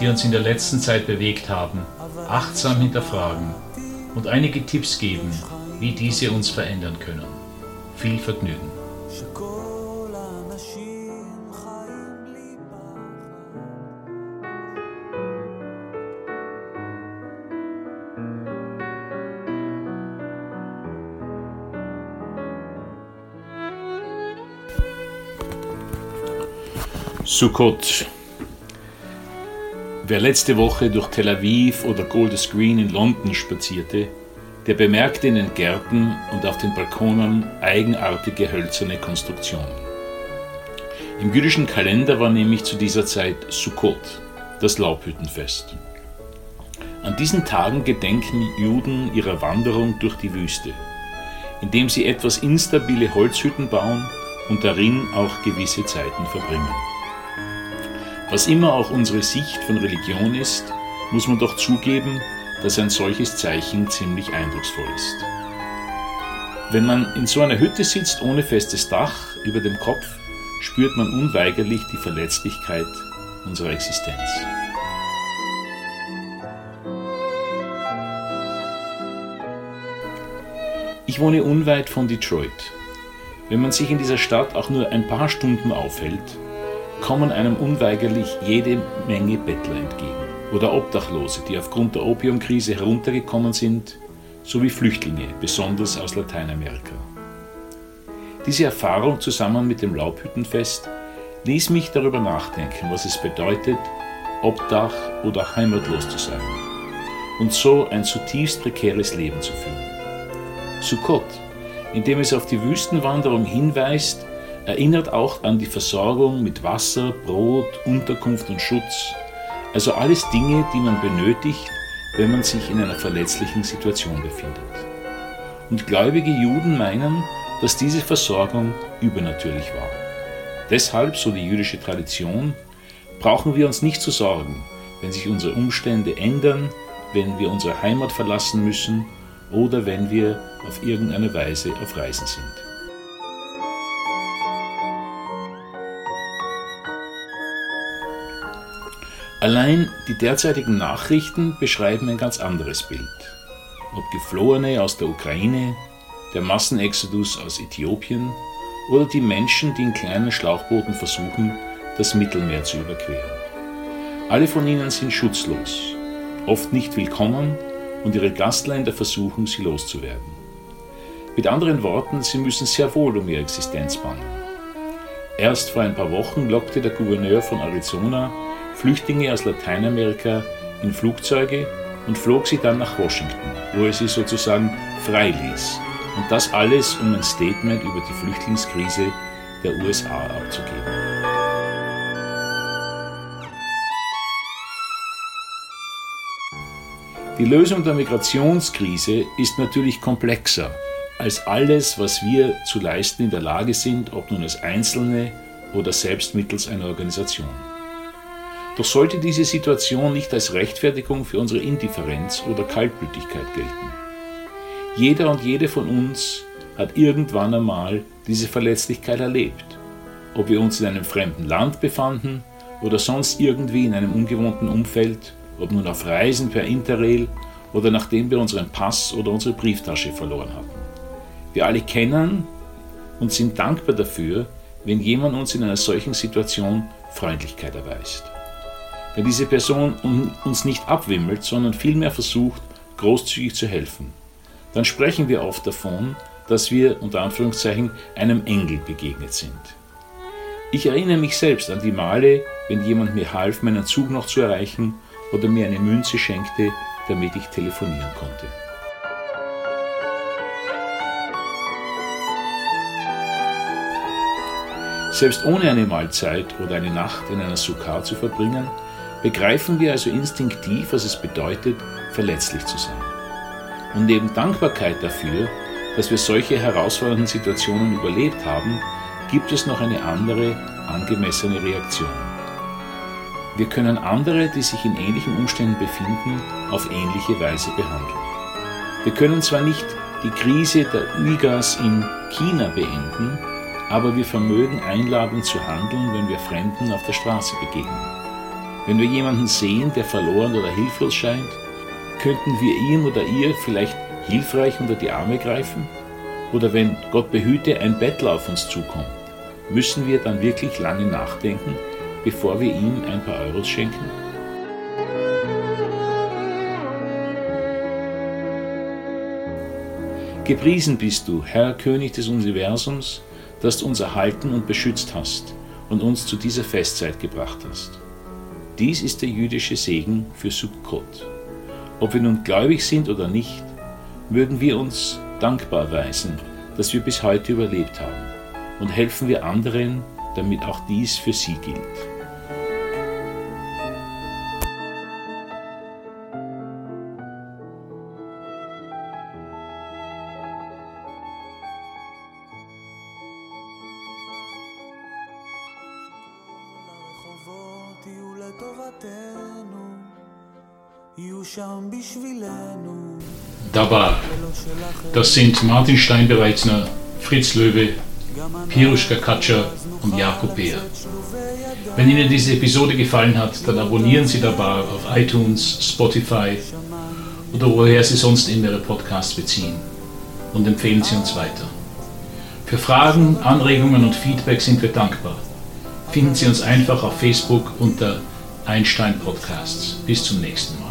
die uns in der letzten Zeit bewegt haben, achtsam hinterfragen und einige Tipps geben, wie diese uns verändern können. Viel Vergnügen! Sukkot Wer letzte Woche durch Tel Aviv oder Golders Green in London spazierte, der bemerkte in den Gärten und auf den Balkonen eigenartige hölzerne Konstruktionen. Im jüdischen Kalender war nämlich zu dieser Zeit Sukkot, das Laubhüttenfest. An diesen Tagen gedenken Juden ihrer Wanderung durch die Wüste, indem sie etwas instabile Holzhütten bauen und darin auch gewisse Zeiten verbringen. Was immer auch unsere Sicht von Religion ist, muss man doch zugeben, dass ein solches Zeichen ziemlich eindrucksvoll ist. Wenn man in so einer Hütte sitzt ohne festes Dach über dem Kopf, spürt man unweigerlich die Verletzlichkeit unserer Existenz. Ich wohne unweit von Detroit. Wenn man sich in dieser Stadt auch nur ein paar Stunden aufhält, kommen einem unweigerlich jede Menge Bettler entgegen oder Obdachlose, die aufgrund der Opiumkrise heruntergekommen sind, sowie Flüchtlinge, besonders aus Lateinamerika. Diese Erfahrung zusammen mit dem Laubhüttenfest ließ mich darüber nachdenken, was es bedeutet, Obdach oder heimatlos zu sein und so ein zutiefst prekäres Leben zu führen. Sukkot, indem es auf die Wüstenwanderung hinweist, erinnert auch an die Versorgung mit Wasser, Brot, Unterkunft und Schutz, also alles Dinge, die man benötigt, wenn man sich in einer verletzlichen Situation befindet. Und gläubige Juden meinen, dass diese Versorgung übernatürlich war. Deshalb, so die jüdische Tradition, brauchen wir uns nicht zu sorgen, wenn sich unsere Umstände ändern, wenn wir unsere Heimat verlassen müssen oder wenn wir auf irgendeine Weise auf Reisen sind. Allein die derzeitigen Nachrichten beschreiben ein ganz anderes Bild. Ob Geflohene aus der Ukraine, der Massenexodus aus Äthiopien oder die Menschen, die in kleinen Schlauchbooten versuchen, das Mittelmeer zu überqueren. Alle von ihnen sind schutzlos, oft nicht willkommen und ihre Gastländer versuchen, sie loszuwerden. Mit anderen Worten, sie müssen sehr wohl um ihre Existenz bangen. Erst vor ein paar Wochen lockte der Gouverneur von Arizona Flüchtlinge aus Lateinamerika in Flugzeuge und flog sie dann nach Washington, wo er sie sozusagen frei ließ. Und das alles, um ein Statement über die Flüchtlingskrise der USA abzugeben. Die Lösung der Migrationskrise ist natürlich komplexer als alles, was wir zu leisten in der Lage sind, ob nun als Einzelne oder selbst mittels einer Organisation. Doch sollte diese Situation nicht als Rechtfertigung für unsere Indifferenz oder Kaltblütigkeit gelten. Jeder und jede von uns hat irgendwann einmal diese Verletzlichkeit erlebt, ob wir uns in einem fremden Land befanden oder sonst irgendwie in einem ungewohnten Umfeld, ob nun auf Reisen per Interrail oder nachdem wir unseren Pass oder unsere Brieftasche verloren hatten. Wir alle kennen und sind dankbar dafür, wenn jemand uns in einer solchen Situation Freundlichkeit erweist. Wenn diese Person uns nicht abwimmelt, sondern vielmehr versucht, großzügig zu helfen, dann sprechen wir oft davon, dass wir unter Anführungszeichen einem Engel begegnet sind. Ich erinnere mich selbst an die Male, wenn jemand mir half, meinen Zug noch zu erreichen oder mir eine Münze schenkte, damit ich telefonieren konnte. Selbst ohne eine Mahlzeit oder eine Nacht in einer Sukkah zu verbringen, begreifen wir also instinktiv, was es bedeutet, verletzlich zu sein. Und neben Dankbarkeit dafür, dass wir solche herausfordernden Situationen überlebt haben, gibt es noch eine andere, angemessene Reaktion. Wir können andere, die sich in ähnlichen Umständen befinden, auf ähnliche Weise behandeln. Wir können zwar nicht die Krise der Uyghurs in China beenden, aber wir vermögen einladend zu handeln, wenn wir Fremden auf der Straße begegnen. Wenn wir jemanden sehen, der verloren oder hilflos scheint, könnten wir ihm oder ihr vielleicht hilfreich unter die Arme greifen? Oder wenn, Gott behüte, ein Bettler auf uns zukommt, müssen wir dann wirklich lange nachdenken, bevor wir ihm ein paar Euros schenken? Gepriesen bist du, Herr König des Universums, dass du uns erhalten und beschützt hast und uns zu dieser Festzeit gebracht hast. Dies ist der jüdische Segen für Sukkot. Ob wir nun gläubig sind oder nicht, mögen wir uns dankbar weisen, dass wir bis heute überlebt haben und helfen wir anderen, damit auch dies für sie gilt. Daba, das sind Martin Steinbereitner, Fritz Löwe, Piruschka Katscher und Jakob Beer. Wenn Ihnen diese Episode gefallen hat, dann abonnieren Sie Daba auf iTunes, Spotify oder woher Sie sonst in Ihre Podcasts beziehen und empfehlen Sie uns weiter. Für Fragen, Anregungen und Feedback sind wir dankbar. Finden Sie uns einfach auf Facebook unter Einstein Podcasts. Bis zum nächsten Mal.